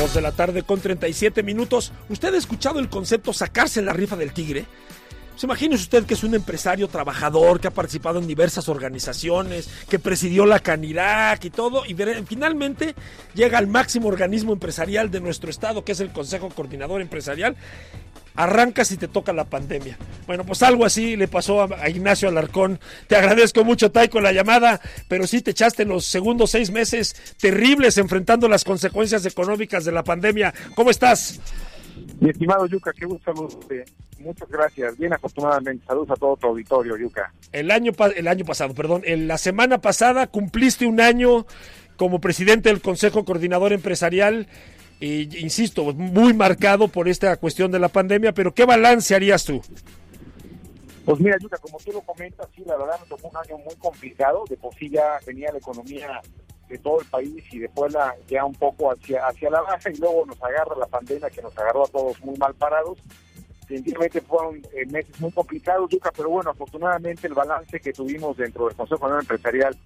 2 de la tarde con 37 minutos. ¿Usted ha escuchado el concepto sacarse la rifa del tigre? Pues imagínese usted que es un empresario trabajador que ha participado en diversas organizaciones, que presidió la Canirac y todo, y finalmente llega al máximo organismo empresarial de nuestro estado, que es el Consejo Coordinador Empresarial, arrancas y te toca la pandemia. Bueno, pues algo así le pasó a, Ignacio Alarcón. Te agradezco mucho, Taiko, la llamada, pero sí te echaste los segundos seis meses terribles enfrentando las consecuencias económicas de la pandemia. ¿Cómo estás? Mi estimado Yuca, qué gusto saludarte. Muchas gracias. Bien, afortunadamente. Saludos a todo tu auditorio, Yuca. El año, el año pasado, perdón, en la semana pasada cumpliste un año como presidente del Consejo Coordinador Empresarial insisto, muy marcado por esta cuestión de la pandemia, pero ¿qué balance harías tú? Pues mira, Yuka, como tú lo comentas, sí, la verdad nos tocó un año muy complicado, de por sí ya venía la economía de todo el país y después la, ya un poco hacia, hacia la baja y luego nos agarra la pandemia que nos agarró a todos muy mal parados. Definitivamente fueron eh, meses muy complicados, Yuka, pero bueno, afortunadamente el balance que tuvimos dentro del Consejo Nacional Empresarial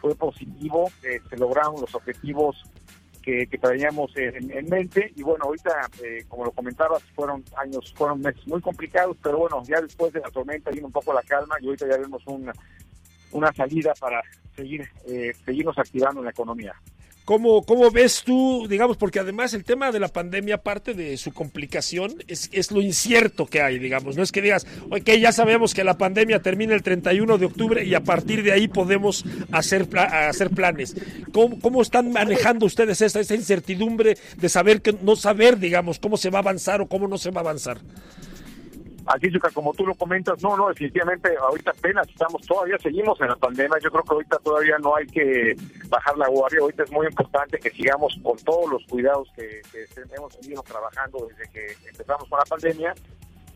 fue positivo, eh, se lograron los objetivos que, que traíamos en, mente. Y bueno ahorita eh, como lo comentabas fueron años fueron meses muy complicados pero bueno ya después de la tormenta vino un poco la calma y ahorita ya vemos una una salida para seguir eh, seguirnos activando en la economía ¿Cómo, ¿Cómo ves tú, digamos, porque además el tema de la pandemia, aparte de su complicación, es, es lo incierto que hay, digamos, no es que digas, ok, ya sabemos que la pandemia termina el 31 de octubre y a partir de ahí podemos hacer, hacer planes. ¿Cómo, ¿Cómo, están manejando ustedes esta, esta incertidumbre de saber que no saber, digamos, cómo se va a avanzar o cómo no se va a avanzar? Aquí, como tú lo comentas, no, no, definitivamente ahorita apenas estamos, todavía seguimos en la pandemia, yo creo que ahorita todavía no hay que bajar la guardia, ahorita es muy importante que sigamos con todos los cuidados que, hemos venido trabajando desde que empezamos con la pandemia.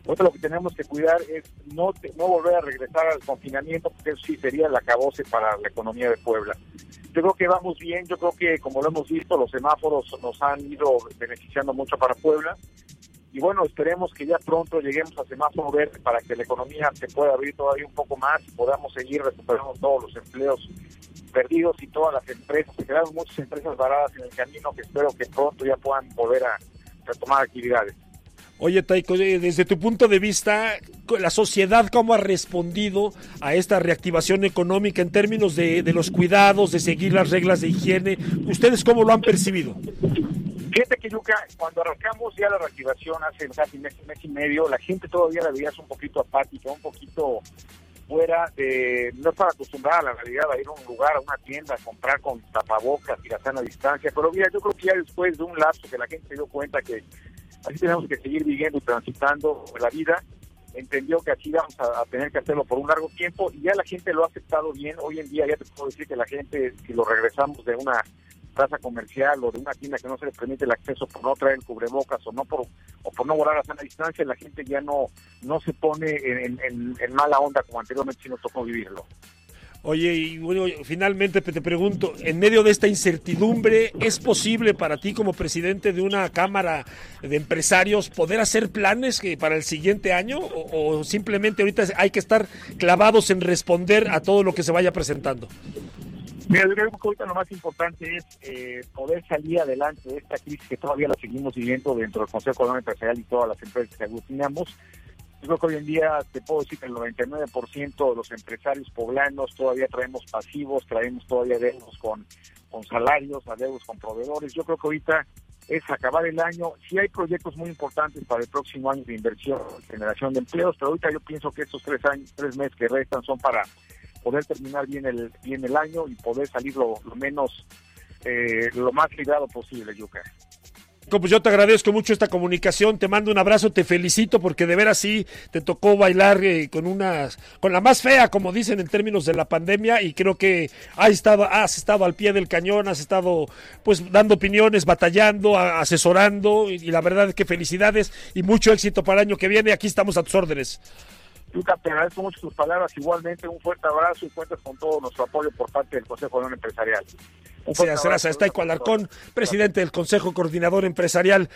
Ahorita lo que tenemos que cuidar es no, no volver a regresar al confinamiento, porque eso sí sería el acabose para la economía de Puebla. Yo creo que vamos bien, yo creo que como lo hemos visto, los semáforos nos han ido beneficiando mucho para Puebla y bueno, esperemos que ya pronto lleguemos a semáforo verde para que la economía se pueda abrir todavía un poco más y podamos seguir recuperando todos los empleos perdidos y todas las empresas. Se quedaron muchas empresas varadas en el camino que espero que pronto ya puedan volver a retomar actividades. Oye, Taiko, desde tu punto de vista, la sociedad cómo ha respondido a esta reactivación económica en términos de, de los cuidados, de seguir las reglas de higiene, ¿ustedes cómo lo han percibido? Fíjate que Yuka, cuando arrancamos ya la reactivación hace casi mes, mes y medio, la gente todavía la veía un poquito apática, un poquito fuera de, no estaba acostumbrada a la realidad a ir a un lugar, a una tienda, a comprar con tapabocas y la sana distancia, pero mira, yo creo que ya después de un lapso que la gente se dio cuenta que así tenemos que seguir viviendo y transitando la vida, entendió que así vamos a, a, tener que hacerlo por un largo tiempo y ya la gente lo ha aceptado bien. Hoy en día ya te puedo decir que la gente, si lo regresamos de una plaza comercial o de una tienda que no se le permite el acceso por no traer el cubrebocas o no por o por no guardar la sana distancia, la gente ya no no se pone en, mala onda como anteriormente si nos tocó vivirlo. Oye, y bueno, finalmente te pregunto, en medio de esta incertidumbre, ¿es posible para ti como presidente de una Cámara de Empresarios poder hacer planes que para el siguiente año o simplemente ahorita hay que estar clavados en responder a todo lo que se vaya presentando? Mira, yo creo que ahorita lo más importante es eh, poder salir adelante de esta crisis que todavía la seguimos viviendo dentro del Consejo Económico Empresarial y todas las empresas que aglutinamos. Yo creo que hoy en día te puedo decir que el 99% de los empresarios poblanos todavía traemos pasivos, traemos todavía deudos con, con salarios, deudos con proveedores. Yo creo que ahorita es acabar el año. Sí hay proyectos muy importantes para el próximo año de inversión, generación de empleos, pero ahorita yo pienso que estos tres años, tres meses que restan son para poder terminar bien el bien el año y poder salir lo, menos eh, lo más ligado posible, Yuka. Pues yo te agradezco mucho esta comunicación, te mando un abrazo, te felicito porque de veras sí te tocó bailar eh, con unas, con la más fea, como dicen en términos de la pandemia, y creo que has estado, has estado al pie del cañón, has estado pues dando opiniones, batallando, asesorando, y, y la verdad es que felicidades y mucho éxito para el año que viene, aquí estamos a tus órdenes. Luca, te agradezco mucho tus palabras. Igualmente, un fuerte abrazo y cuentas con todo nuestro apoyo por parte del Consejo de Unión Empresarial. Gracias, gracias. Está Alarcón, presidente del Consejo Coordinador Empresarial.